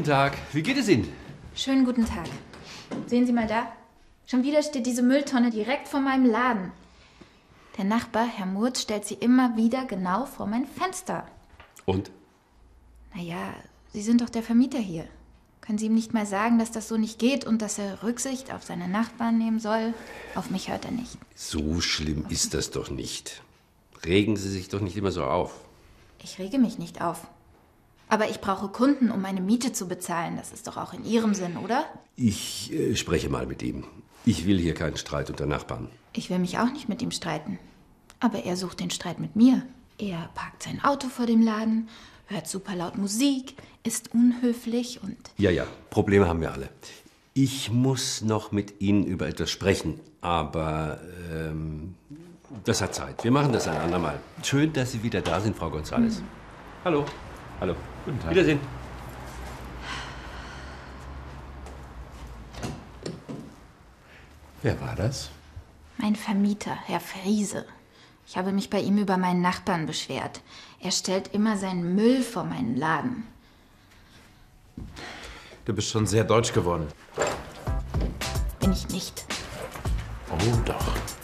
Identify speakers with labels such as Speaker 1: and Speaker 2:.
Speaker 1: guten Tag. Wie geht es Ihnen?
Speaker 2: Schönen guten Tag. Sehen Sie mal da. Schon wieder steht diese Mülltonne direkt vor meinem Laden. Der Nachbar, Herr Murz, stellt sie immer wieder genau vor mein Fenster.
Speaker 1: Und?
Speaker 2: Naja, Sie sind doch der Vermieter hier. Können Sie ihm nicht mal sagen, dass das so nicht geht und dass er Rücksicht auf seine Nachbarn nehmen soll? Auf mich hört er nicht.
Speaker 1: So schlimm ist das doch nicht. Regen Sie sich doch nicht immer so auf.
Speaker 2: Ich rege mich nicht auf. Aber ich brauche Kunden, um meine Miete zu bezahlen. Das ist doch auch in Ihrem Sinn, oder?
Speaker 1: Ich äh, spreche mal mit ihm. Ich will hier keinen Streit unter Nachbarn.
Speaker 2: Ich will mich auch nicht mit ihm streiten. Aber er sucht den Streit mit mir. Er parkt sein Auto vor dem Laden, hört super laut Musik, ist unhöflich und.
Speaker 1: Ja, ja, Probleme haben wir alle. Ich muss noch mit Ihnen über etwas sprechen, aber ähm, das hat Zeit. Wir machen das ein andermal. Schön, dass Sie wieder da sind, Frau González.
Speaker 2: Mhm.
Speaker 1: Hallo. Hallo.
Speaker 3: Guten Tag.
Speaker 1: Wiedersehen.
Speaker 3: Wer war das?
Speaker 2: Mein Vermieter, Herr Friese. Ich habe mich bei ihm über meinen Nachbarn beschwert. Er stellt immer seinen Müll vor meinen Laden.
Speaker 3: Du bist schon sehr deutsch geworden.
Speaker 2: Bin ich nicht.
Speaker 3: Oh doch.